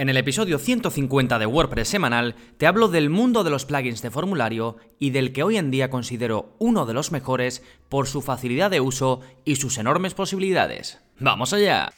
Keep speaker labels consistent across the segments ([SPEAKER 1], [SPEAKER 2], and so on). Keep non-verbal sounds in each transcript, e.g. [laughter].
[SPEAKER 1] En el episodio 150 de WordPress semanal te hablo del mundo de los plugins de formulario y del que hoy en día considero uno de los mejores por su facilidad de uso y sus enormes posibilidades. ¡Vamos allá!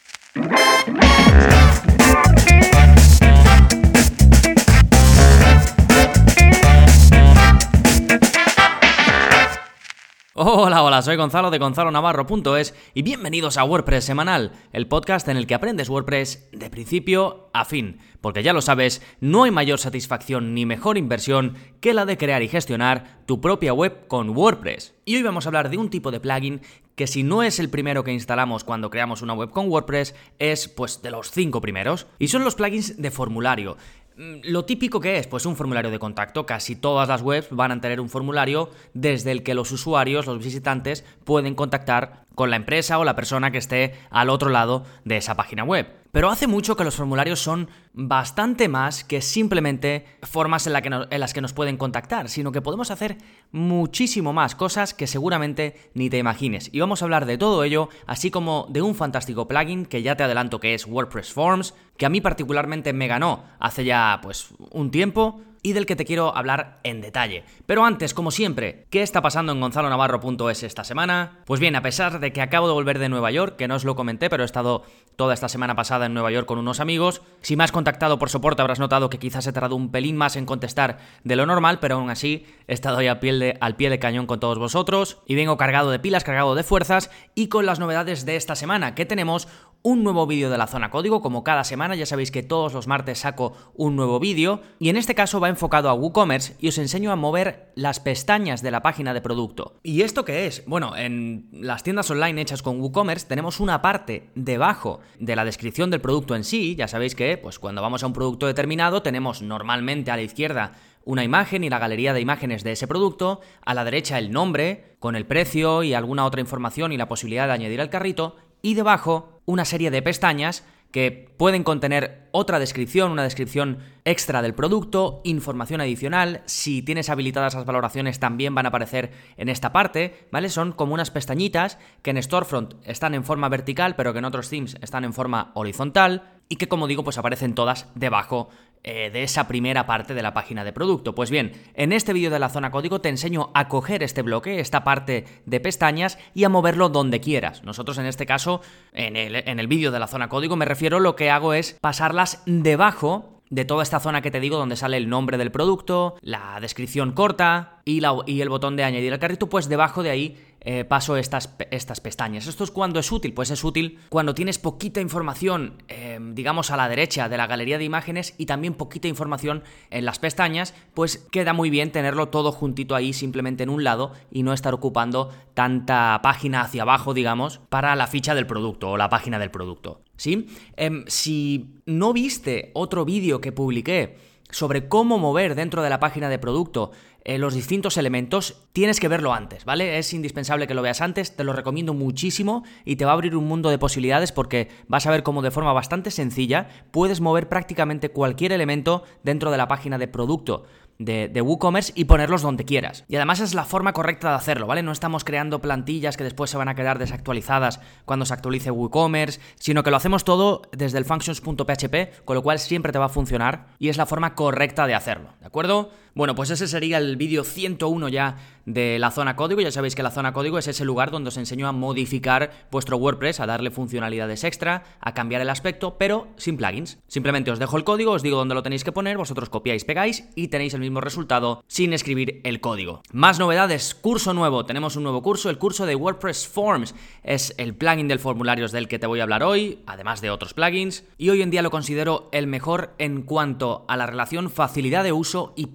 [SPEAKER 1] Hola, hola, soy Gonzalo de gonzalonavarro.es y bienvenidos a WordPress Semanal, el podcast en el que aprendes WordPress de principio a fin. Porque ya lo sabes, no hay mayor satisfacción ni mejor inversión que la de crear y gestionar tu propia web con WordPress. Y hoy vamos a hablar de un tipo de plugin que si no es el primero que instalamos cuando creamos una web con WordPress, es pues de los cinco primeros. Y son los plugins de formulario. Lo típico que es, pues un formulario de contacto. Casi todas las webs van a tener un formulario desde el que los usuarios, los visitantes, pueden contactar con la empresa o la persona que esté al otro lado de esa página web. Pero hace mucho que los formularios son bastante más que simplemente formas en, las que nos pueden contactar, sino que podemos hacer muchísimo más cosas que seguramente ni te imagines. Y vamos a hablar de todo ello, así como de un fantástico plugin que ya te adelanto que es WordPress Forms, que a mí particularmente me ganó hace ya pues un tiempo y del que te quiero hablar en detalle. Pero antes, como siempre, ¿qué está pasando en gonzalonavarro.es esta semana? Pues bien, a pesar de que acabo de volver de Nueva York, que no os lo comenté, pero he estado toda esta semana pasada en Nueva York con unos amigos, si me has contactado por soporte habrás notado que quizás he tardado un pelín más en contestar de lo normal, pero aún así he estado ahí al pie de, al pie de cañón con todos vosotros y vengo cargado de pilas, cargado de fuerzas y con las novedades de esta semana, que tenemos un nuevo vídeo de la zona código, como cada semana, ya sabéis que todos los martes saco un nuevo vídeo, y en este caso va enfocado a WooCommerce y os enseño a mover las pestañas de la página de producto. ¿Y esto qué es? Bueno, en las tiendas online hechas con WooCommerce tenemos una parte debajo de la descripción del producto en sí, ya sabéis que pues cuando vamos a un producto determinado tenemos normalmente a la izquierda una imagen y la galería de imágenes de ese producto, a la derecha el nombre, con el precio y alguna otra información y la posibilidad de añadir al carrito, y debajo una serie de pestañas que pueden contener otra descripción, una descripción extra del producto, información adicional, si tienes habilitadas las valoraciones también van a aparecer en esta parte, ¿vale? Son como unas pestañitas que en Storefront están en forma vertical, pero que en otros themes están en forma horizontal y que como digo pues aparecen todas debajo eh, de esa primera parte de la página de producto. Pues bien, en este vídeo de la zona código te enseño a coger este bloque, esta parte de pestañas y a moverlo donde quieras. Nosotros en este caso, en el, en el vídeo de la zona código me refiero, lo que hago es pasarlas debajo de toda esta zona que te digo donde sale el nombre del producto, la descripción corta y, la, y el botón de añadir al carrito, pues debajo de ahí eh, paso estas, estas pestañas. ¿Esto es cuando es útil? Pues es útil cuando tienes poquita información, eh, digamos, a la derecha de la galería de imágenes y también poquita información en las pestañas, pues queda muy bien tenerlo todo juntito ahí simplemente en un lado y no estar ocupando tanta página hacia abajo, digamos, para la ficha del producto o la página del producto. ¿Sí? Em, si no viste otro vídeo que publiqué sobre cómo mover dentro de la página de producto eh, los distintos elementos, tienes que verlo antes, ¿vale? Es indispensable que lo veas antes, te lo recomiendo muchísimo y te va a abrir un mundo de posibilidades porque vas a ver cómo de forma bastante sencilla puedes mover prácticamente cualquier elemento dentro de la página de producto de, WooCommerce y ponerlos donde quieras. Y además es la forma correcta de hacerlo, ¿vale? No estamos creando plantillas que después se van a quedar desactualizadas cuando se actualice WooCommerce, sino que lo hacemos todo desde el functions.php, con lo cual siempre te va a funcionar y es la forma correcta de hacerlo, ¿de acuerdo? Bueno, pues ese sería el vídeo 101 ya de la zona código. Ya sabéis que la zona código es ese lugar donde os enseño a modificar vuestro WordPress, a darle funcionalidades extra, a cambiar el aspecto, pero sin plugins. Simplemente os dejo el código, os digo dónde lo tenéis que poner, vosotros copiáis, pegáis y tenéis el mismo resultado sin escribir el código. Más novedades, curso nuevo. Tenemos un nuevo curso, el curso de WordPress Forms. Es el plugin del formularios del que te voy a hablar hoy, además de otros plugins, y hoy en día lo considero el mejor en cuanto a la relación facilidad de uso y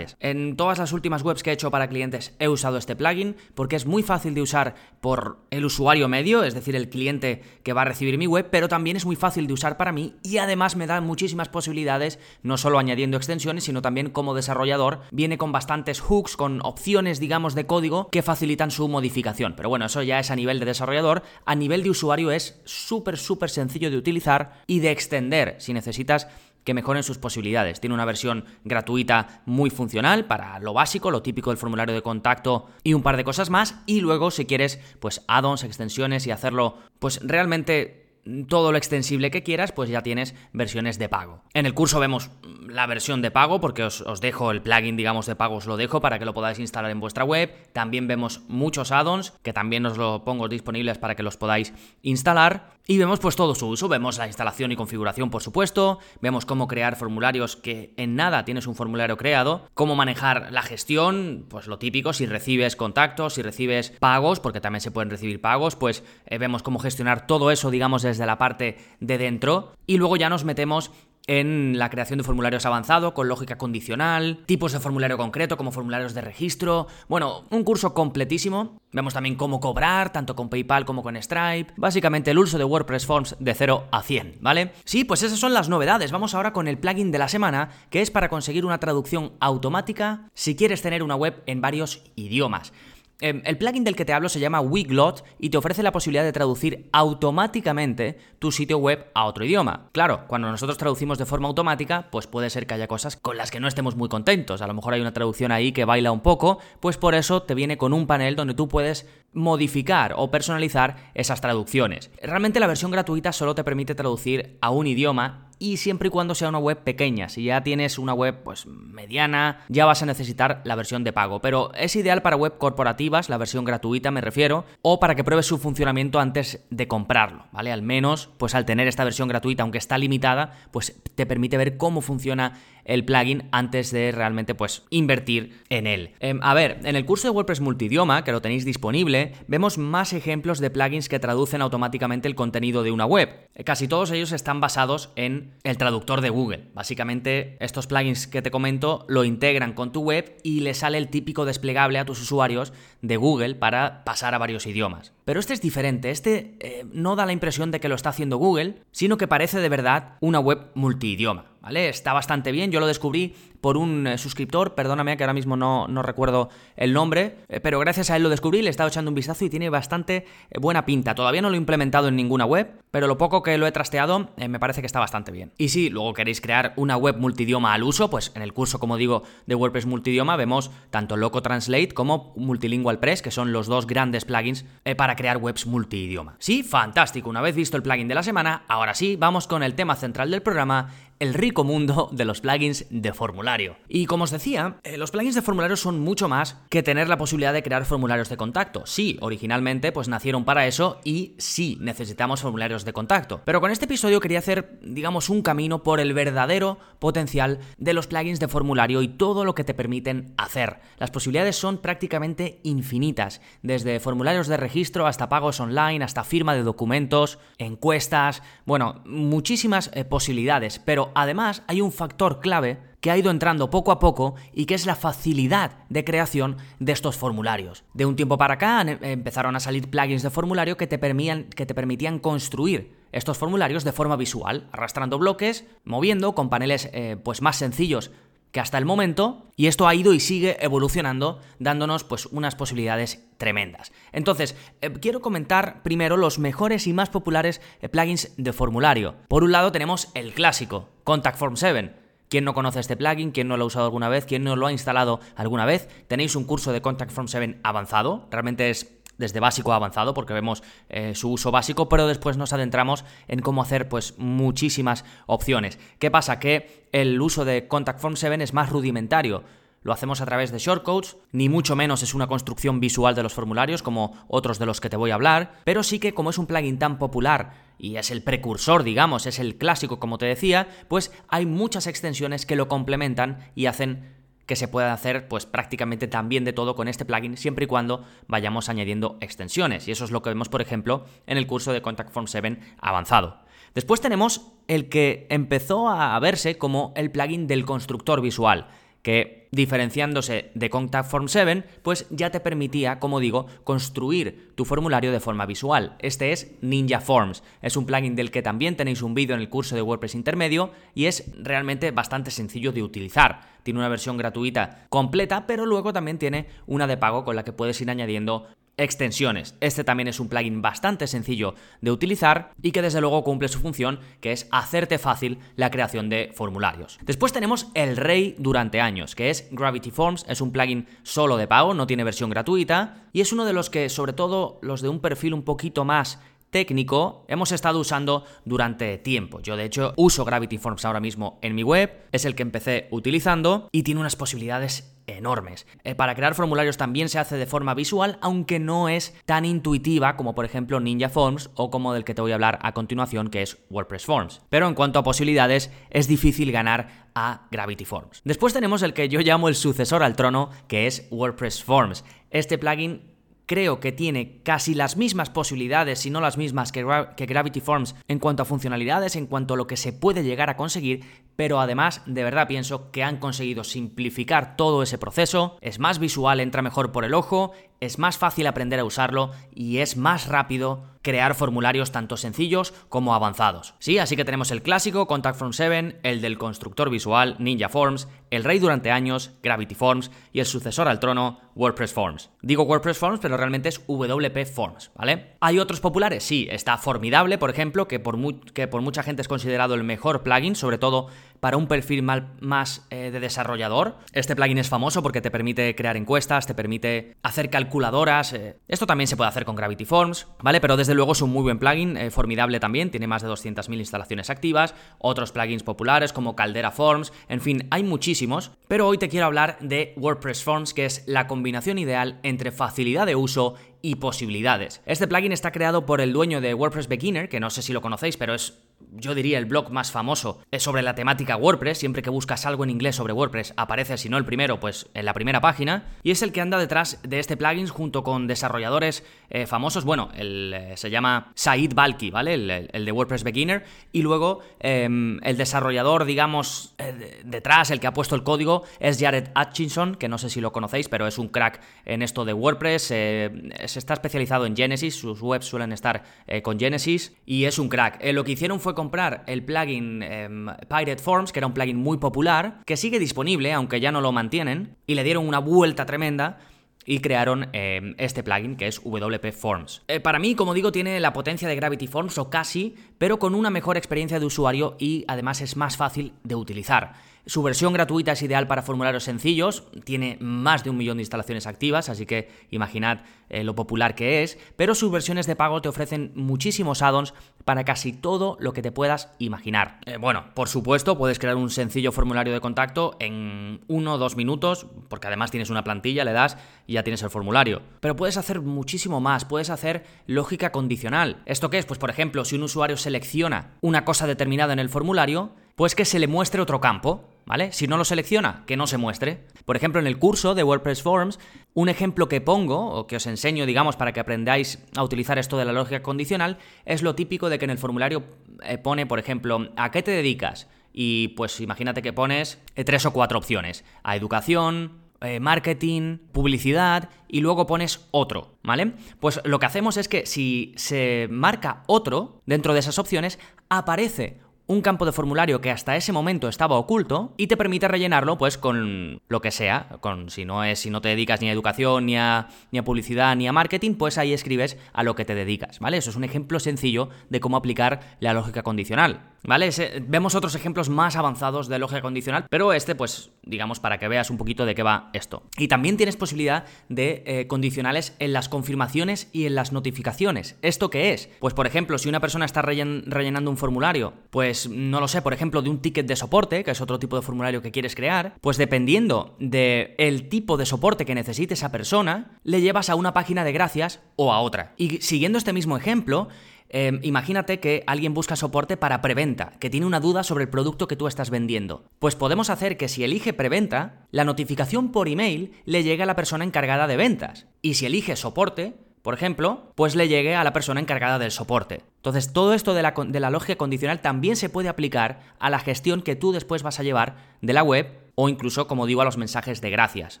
[SPEAKER 1] en todas las últimas webs que he hecho para clientes he usado este plugin porque es muy fácil de usar por el usuario medio, es decir, el cliente que va a recibir mi web, pero también es muy fácil de usar para mí y además me da muchísimas posibilidades, no solo añadiendo extensiones, sino también como desarrollador, viene con bastantes hooks, con opciones, digamos, de código que facilitan su modificación. Pero bueno, eso ya es a nivel de desarrollador, a nivel de usuario es súper, súper sencillo de utilizar y de extender. Si necesitas que mejoren sus posibilidades. Tiene una versión gratuita muy funcional para lo básico, lo típico del formulario de contacto y un par de cosas más. Y luego, si quieres, pues add-ons, extensiones y hacerlo, pues realmente todo lo extensible que quieras, pues ya tienes versiones de pago. En el curso vemos la versión de pago, porque os, os dejo el plugin, digamos, de pago, os lo dejo para que lo podáis instalar en vuestra web. También vemos muchos add-ons, que también os lo pongo disponibles para que los podáis instalar. Y vemos pues todo su uso, vemos la instalación y configuración por supuesto, vemos cómo crear formularios que en nada tienes un formulario creado, cómo manejar la gestión, pues lo típico, si recibes contactos, si recibes pagos, porque también se pueden recibir pagos, pues eh, vemos cómo gestionar todo eso digamos desde la parte de dentro y luego ya nos metemos en la creación de formularios avanzado con lógica condicional, tipos de formulario concreto como formularios de registro. Bueno, un curso completísimo. Vemos también cómo cobrar, tanto con PayPal como con Stripe. Básicamente el uso de WordPress Forms de 0 a 100, ¿vale? Sí, pues esas son las novedades. Vamos ahora con el plugin de la semana, que es para conseguir una traducción automática si quieres tener una web en varios idiomas. Em, el plugin del que te hablo se llama Wiglot y te ofrece la posibilidad de traducir automáticamente tu sitio web a otro idioma. Claro, cuando nosotros traducimos de forma automática, pues puede ser que haya cosas con las que no estemos muy contentos. A lo mejor hay una traducción ahí que baila un poco, pues por eso te viene con un panel donde tú puedes modificar o personalizar esas traducciones. Realmente la versión gratuita solo te permite traducir a un idioma y siempre y cuando sea una web pequeña. Si ya tienes una web pues mediana, ya vas a necesitar la versión de pago, pero es ideal para web corporativas, la versión gratuita me refiero, o para que pruebes su funcionamiento antes de comprarlo, ¿vale? Al menos pues al tener esta versión gratuita, aunque está limitada, pues te permite ver cómo funciona el plugin antes de realmente pues invertir en él. Em, a ver, en el curso de WordPress multidioma, que lo tenéis disponible, vemos más ejemplos de plugins que traducen automáticamente el contenido de una web. Casi todos ellos están basados en el traductor de Google. Básicamente, estos plugins que te comento lo integran con tu web y le sale el típico desplegable a tus usuarios de Google para pasar a varios idiomas. Pero este es diferente, este eh, no da la impresión de que lo está haciendo Google, sino que parece de verdad una web multidioma. ¿vale? Está bastante bien, yo lo descubrí por un eh, suscriptor, perdóname que ahora mismo no, no recuerdo el nombre, eh, pero gracias a él lo descubrí, le he estado echando un vistazo y tiene bastante eh, buena pinta. Todavía no lo he implementado en ninguna web, pero lo poco que lo he trasteado me parece que está bastante bien. Y si luego queréis crear una web multidioma al uso, pues en el curso, como digo, de WordPress multidioma vemos tanto Loco Translate como Multilingual Press, que son los dos grandes plugins para crear webs multidioma. Sí, fantástico. Una vez visto el plugin de la semana, ahora sí, vamos con el tema central del programa el rico mundo de los plugins de formulario. Y como os decía, eh, los plugins de formulario son mucho más que tener la posibilidad de crear formularios de contacto. Sí, originalmente pues nacieron para eso y sí necesitamos formularios de contacto. Pero con este episodio quería hacer, digamos, un camino por el verdadero potencial de los plugins de formulario y todo lo que te permiten hacer. Las posibilidades son prácticamente infinitas, desde formularios de registro hasta pagos online, hasta firma de documentos, encuestas, bueno, muchísimas eh, posibilidades, pero además hay un factor clave que ha ido entrando poco a poco y que es la facilidad de creación de estos formularios. De un tiempo para acá empezaron a salir plugins de formulario que te, que te permitían construir estos formularios de forma visual, arrastrando bloques, moviendo con paneles eh, pues más sencillos que hasta el momento, y esto ha ido y sigue evolucionando, dándonos pues unas posibilidades tremendas. Entonces, eh, quiero comentar primero los mejores y más populares eh, plugins de formulario. Por un lado tenemos el clásico, Contact Form 7. ¿Quién no conoce este plugin? ¿Quién no lo ha usado alguna vez? ¿Quién no lo ha instalado alguna vez? Tenéis un curso de Contact Form 7 avanzado, realmente es desde básico a avanzado, porque vemos eh, su uso básico, pero después nos adentramos en cómo hacer pues muchísimas opciones. ¿Qué pasa? Que el uso de Contact Form 7 es más rudimentario. Lo hacemos a través de shortcodes, ni mucho menos es una construcción visual de los formularios como otros de los que te voy a hablar, pero sí que como es un plugin tan popular y es el precursor, digamos, es el clásico como te decía, pues hay muchas extensiones que lo complementan y hacen que se puede hacer pues prácticamente también de todo con este plugin siempre y cuando vayamos añadiendo extensiones y eso es lo que vemos por ejemplo en el curso de Contact Form 7 avanzado. Después tenemos el que empezó a verse como el plugin del constructor visual que diferenciándose de Contact Form 7, pues ya te permitía, como digo, construir tu formulario de forma visual. Este es Ninja Forms. Es un plugin del que también tenéis un vídeo en el curso de WordPress intermedio y es realmente bastante sencillo de utilizar. Tiene una versión gratuita completa, pero luego también tiene una de pago con la que puedes ir añadiendo extensiones. Este también es un plugin bastante sencillo de utilizar y que desde luego cumple su función, que es hacerte fácil la creación de formularios. Después tenemos el rey durante años, que es Gravity Forms, es un plugin solo de pago, no tiene versión gratuita y es uno de los que sobre todo los de un perfil un poquito más técnico hemos estado usando durante tiempo. Yo de hecho uso Gravity Forms ahora mismo en mi web, es el que empecé utilizando y tiene unas posibilidades enormes. Eh, para crear formularios también se hace de forma visual, aunque no es tan intuitiva como por ejemplo Ninja Forms o como del que te voy a hablar a continuación, que es WordPress Forms. Pero en cuanto a posibilidades, es difícil ganar a Gravity Forms. Después tenemos el que yo llamo el sucesor al trono, que es WordPress Forms. Este plugin creo que tiene casi las mismas posibilidades, si no las mismas que, Gravity Forms en cuanto a funcionalidades, en cuanto a lo que se puede llegar a conseguir, pero además de verdad pienso que han conseguido simplificar todo ese proceso, es más visual, entra mejor por el ojo, es más fácil aprender a usarlo y es más rápido crear formularios tanto sencillos como avanzados. Sí, así que tenemos el clásico Contact Form 7, el del constructor visual Ninja Forms, el rey durante años Gravity Forms y el sucesor al trono WordPress Forms. Digo WordPress Forms, pero realmente es WP Forms, ¿vale? ¿Hay otros populares? Sí, está Formidable, por ejemplo, que por, que por mucha gente es considerado el mejor plugin, sobre todo para un perfil más eh, de desarrollador. Este plugin es famoso porque te permite crear encuestas, te permite hacer calculadoras. Eh. Esto también se puede hacer con Gravity Forms, ¿vale? Pero desde luego es un muy buen plugin, eh, formidable también, tiene más de 200.000 instalaciones activas, otros plugins populares como Caldera Forms, en fin, hay muchísimos, pero hoy te quiero hablar de WordPress Forms, que es la combinación ideal entre facilidad de uso y posibilidades. Este plugin está creado por el dueño de WordPress Beginner, que no sé si lo conocéis, pero es yo diría el blog más famoso es sobre la temática WordPress, siempre que buscas algo en inglés sobre WordPress aparece, si no el primero, pues en la primera página, y es el que anda detrás de este plugin junto con desarrolladores eh, famosos, bueno, el, eh, se llama Said Balki, ¿vale? El, de WordPress Beginner, y luego em, el desarrollador, digamos, eh, detrás, el que ha puesto el código, es Jared Hutchinson, que no sé si lo conocéis, pero es un crack en esto de WordPress, se está especializado en Genesis, sus webs suelen estar con Genesis, y es un crack. lo que hicieron fue comprar el plugin em, Pirate Forms, que era un plugin muy popular, que sigue disponible, aunque ya no lo mantienen, y le dieron una vuelta tremenda y crearon em, este plugin que es WP Forms. Eh, para mí, como digo, tiene la potencia de Gravity Forms o casi, pero con una mejor experiencia de usuario y además es más fácil de utilizar. Su versión gratuita es ideal para formularios sencillos, tiene más de un millón de instalaciones activas, así que imaginad eh, lo popular que es, pero sus versiones de pago te ofrecen muchísimos add-ons para casi todo lo que te puedas imaginar. Eh, bueno, por supuesto, puedes crear un sencillo formulario de contacto en uno o dos minutos, porque además tienes una plantilla, le das y ya tienes el formulario. Pero puedes hacer muchísimo más, puedes hacer lógica condicional. ¿Esto qué es? Pues por ejemplo, si un usuario selecciona una cosa determinada en el formulario, pues que se le muestre otro campo, ¿vale? Si no lo selecciona, que no se muestre. Por ejemplo, en el curso de WordPress Forms, un ejemplo que pongo, o que os enseño, digamos, para que aprendáis a utilizar esto de la lógica condicional, es lo típico de que en el formulario eh, pone, por ejemplo, ¿a qué te dedicas? Y pues imagínate que pones eh, tres o cuatro opciones. A educación, eh, marketing, publicidad y luego pones otro, ¿vale? Pues lo que hacemos es que si se marca otro dentro de esas opciones, aparece un campo de formulario que hasta ese momento estaba oculto y te permite rellenarlo pues con lo que sea, con si no es si no te dedicas ni a educación, ni a, ni a publicidad, ni a marketing, pues ahí escribes a lo que te dedicas, ¿vale? Eso es un ejemplo sencillo de cómo aplicar la lógica condicional. ¿Vale? vemos otros ejemplos más avanzados de lógica condicional, pero este, pues, digamos, para que veas un poquito de qué va esto. Y también tienes posibilidad de eh, condicionales en las confirmaciones y en las notificaciones. ¿Esto qué es? Pues, por ejemplo, si una persona está rellenando un formulario, pues, no lo sé, por ejemplo, de un ticket de soporte, que es otro tipo de formulario que quieres crear, pues dependiendo del el tipo de soporte que necesite esa persona, le llevas a una página de gracias o a otra. Y siguiendo este mismo ejemplo, Em, imagínate que alguien busca soporte para preventa, que tiene una duda sobre el producto que tú estás vendiendo. Pues podemos hacer que si elige preventa, la notificación por email le llegue a la persona encargada de ventas. Y si elige soporte, por ejemplo, pues le llegue a la persona encargada del soporte. Entonces, todo esto de la, de la lógica condicional también se puede aplicar a la gestión que tú después vas a llevar de la web o incluso, como digo, a los mensajes de gracias.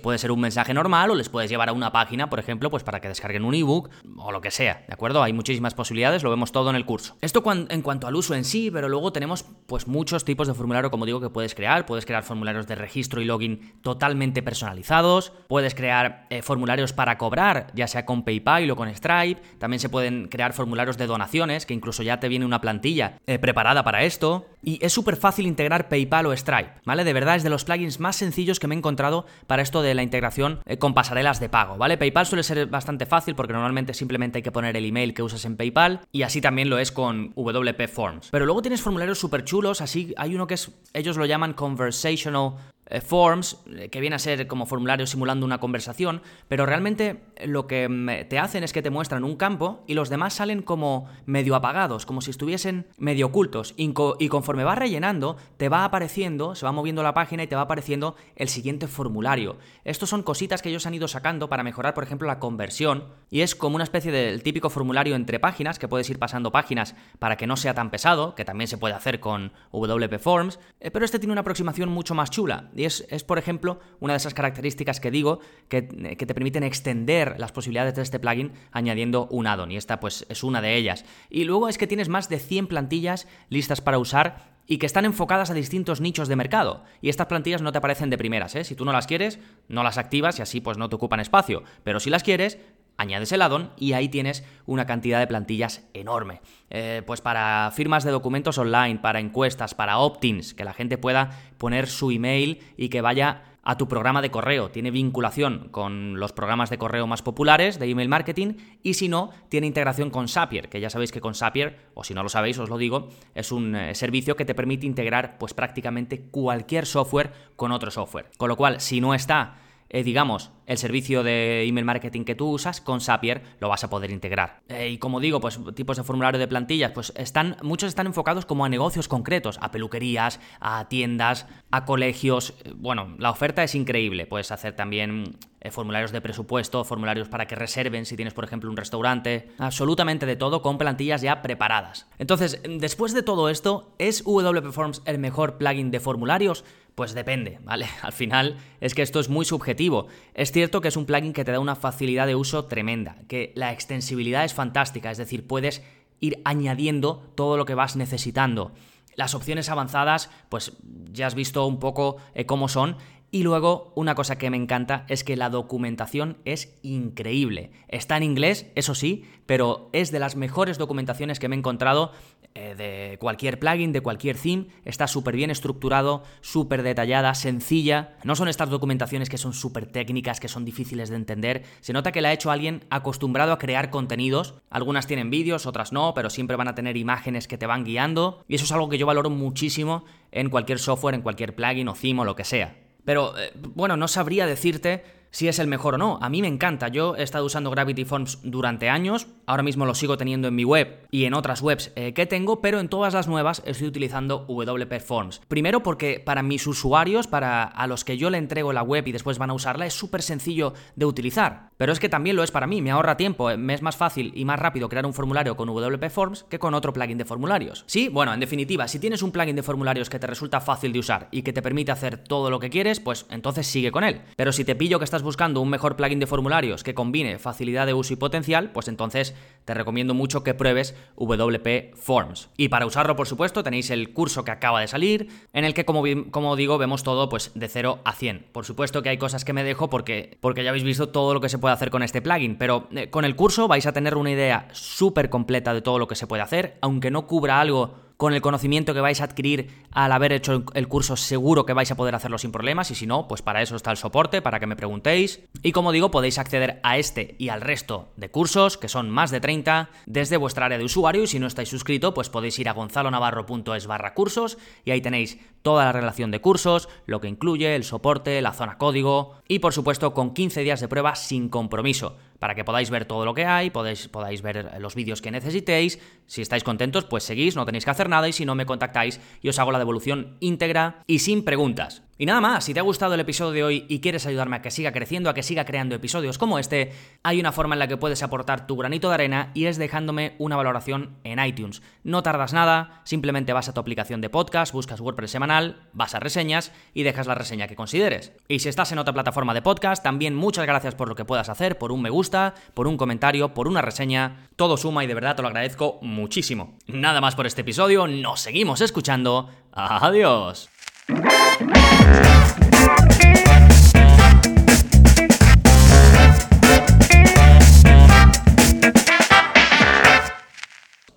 [SPEAKER 1] Puede ser un mensaje normal o les puedes llevar a una página, por ejemplo, pues para que descarguen un ebook o lo que sea, ¿de acuerdo? Hay muchísimas posibilidades, lo vemos todo en el curso. Esto en cuanto al uso en sí, pero luego tenemos pues muchos tipos de formulario, como digo, que puedes crear. Puedes crear formularios de registro y login totalmente personalizados, puedes crear eh, formularios para cobrar, ya sea con PayPal o con Stripe, también se pueden crear formularios de donaciones, que incluso ya te viene una plantilla eh, preparada para esto, y es súper fácil integrar PayPal o Stripe, ¿vale? De verdad es de los plugins más sencillos que me he encontrado para esto de la integración eh, con pasarelas de pago, ¿vale? PayPal suele ser bastante fácil porque normalmente simplemente hay que poner el email que usas en PayPal y así también lo es con WP Forms. Pero luego tienes formularios súper chulos, así hay uno que es, ellos lo llaman conversational forms, eh, que viene a ser como formulario simulando una conversación, pero realmente lo que mm, te hacen es que te muestran un campo y los demás salen como medio apagados, como si estuviesen medio ocultos. Y conforme va rellenando, te va apareciendo, se va moviendo la página y te va apareciendo el siguiente formulario. Estos son cositas que ellos han ido sacando para mejorar, por ejemplo, la conversión. Y es como una especie del típico formulario entre páginas, que puedes ir pasando páginas para que no sea tan pesado, que también se puede hacer con WP Forms, eh, pero este tiene una aproximación mucho más chula y es, por ejemplo, una de esas características que digo que, te permiten extender las posibilidades de este plugin añadiendo un addon. Y esta, pues, es una de ellas. Y luego es que tienes más de 100 plantillas listas para usar y que están enfocadas a distintos nichos de mercado. Y estas plantillas no te aparecen de primeras, ¿eh? Si tú no las quieres, no las activas y así pues no te ocupan espacio. Pero si las quieres, añades el addon y ahí tienes una cantidad de plantillas enorme. Eh, pues para firmas de documentos online, para encuestas, para opt-ins, que la gente pueda poner su email y que vaya a tu programa de correo. Tiene vinculación con los programas de correo más populares de email marketing y si no, tiene integración con Zapier, que ya sabéis que con Zapier, o si no lo sabéis, os lo digo, es un eh, servicio que te permite integrar pues prácticamente cualquier software con otro software. Con lo cual, si no está eh, digamos, el servicio de email marketing que tú usas, con Zapier lo vas a poder integrar. Eh, y como digo, pues tipos de formulario de plantillas, pues están, muchos están enfocados como a negocios concretos, a peluquerías, a tiendas, a colegios. Eh, bueno, la oferta es increíble. Puedes hacer también formularios de presupuesto, formularios para que reserven si tienes, por ejemplo, un restaurante, absolutamente de todo con plantillas ya preparadas. Entonces, después de todo esto, ¿es WP Forms el mejor plugin de formularios? Pues depende, ¿vale? [laughs] Al final es que esto es muy subjetivo. Es cierto que es un plugin que te da una facilidad de uso tremenda, que la extensibilidad es fantástica, es decir, puedes ir añadiendo todo lo que vas necesitando. Las opciones avanzadas, pues ya has visto un poco eh, cómo son. Y luego, una cosa que me encanta es que la documentación es increíble. Está en inglés, eso sí, pero es de las mejores documentaciones que me he encontrado eh, de cualquier plugin, de cualquier theme, está súper bien estructurado, súper detallada, sencilla. No son estas documentaciones que son súper técnicas, que son difíciles de entender. Se nota que la ha hecho alguien acostumbrado a crear contenidos. Algunas tienen vídeos, otras no, pero siempre van a tener imágenes que te van guiando. Y eso es algo que yo valoro muchísimo en cualquier software, en cualquier plugin o theme o lo que sea. Pero, eh, bueno, no sabría decirte si es el mejor o no. A mí me encanta. Yo he estado usando Gravity Forms durante años. Ahora mismo lo sigo teniendo en mi web y en otras webs eh, que tengo, pero en todas las nuevas estoy utilizando WP Forms. Primero porque para mis usuarios, para a los que yo le entrego la web y después van a usarla, es súper sencillo de utilizar. Pero es que también lo es para mí, me ahorra tiempo, eh, me es más fácil y más rápido crear un formulario con WP Forms que con otro plugin de formularios. Sí, bueno, en definitiva, si tienes un plugin de formularios que te resulta fácil de usar y que te permite hacer todo lo que quieres, pues entonces sigue con él. Pero si te pillo que estás buscando un mejor plugin de formularios que combine facilidad de uso y potencial, pues entonces te recomiendo mucho que pruebes WP Forms. Y para usarlo, por supuesto, tenéis el curso que acaba de salir, en el que, como, digo, vemos todo pues de 0 a 100. Por supuesto que hay cosas que me dejo porque, porque ya habéis visto todo lo que se puede hacer con este plugin, pero eh, con el curso vais a tener una idea súper completa de todo lo que se puede hacer, aunque no cubra algo con el conocimiento que vais a adquirir al haber hecho el curso, seguro que vais a poder hacerlo sin problemas. Y si no, pues para eso está el soporte, para que me preguntéis. Y como digo, podéis acceder a este y al resto de cursos, que son más de 30, desde vuestra área de usuario. Y si no estáis suscrito, pues podéis ir a gonzalonavarro.es barra cursos y ahí tenéis toda la relación de cursos, lo que incluye, el soporte, la zona código y por supuesto con 15 días de prueba sin compromiso para que podáis ver todo lo que hay, podáis, podáis ver los vídeos que necesitéis. Si estáis contentos, pues seguís, no tenéis que hacer nada y si no me contactáis y os hago la devolución íntegra y sin preguntas. Y nada más, si te ha gustado el episodio de hoy y quieres ayudarme a que siga creciendo, a que siga creando episodios como este, hay una forma en la que puedes aportar tu granito de arena y es dejándome una valoración en iTunes. No tardas nada, simplemente vas a tu aplicación de podcast, buscas WordPress semanal, vas a reseñas y dejas la reseña que consideres. Y si estás en otra plataforma de podcast, también muchas gracias por lo que puedas hacer, por un me gusta, por un comentario, por una reseña. Todo suma y de verdad te lo agradezco muchísimo. Nada más por este episodio, nos seguimos escuchando. Adiós. Thank you.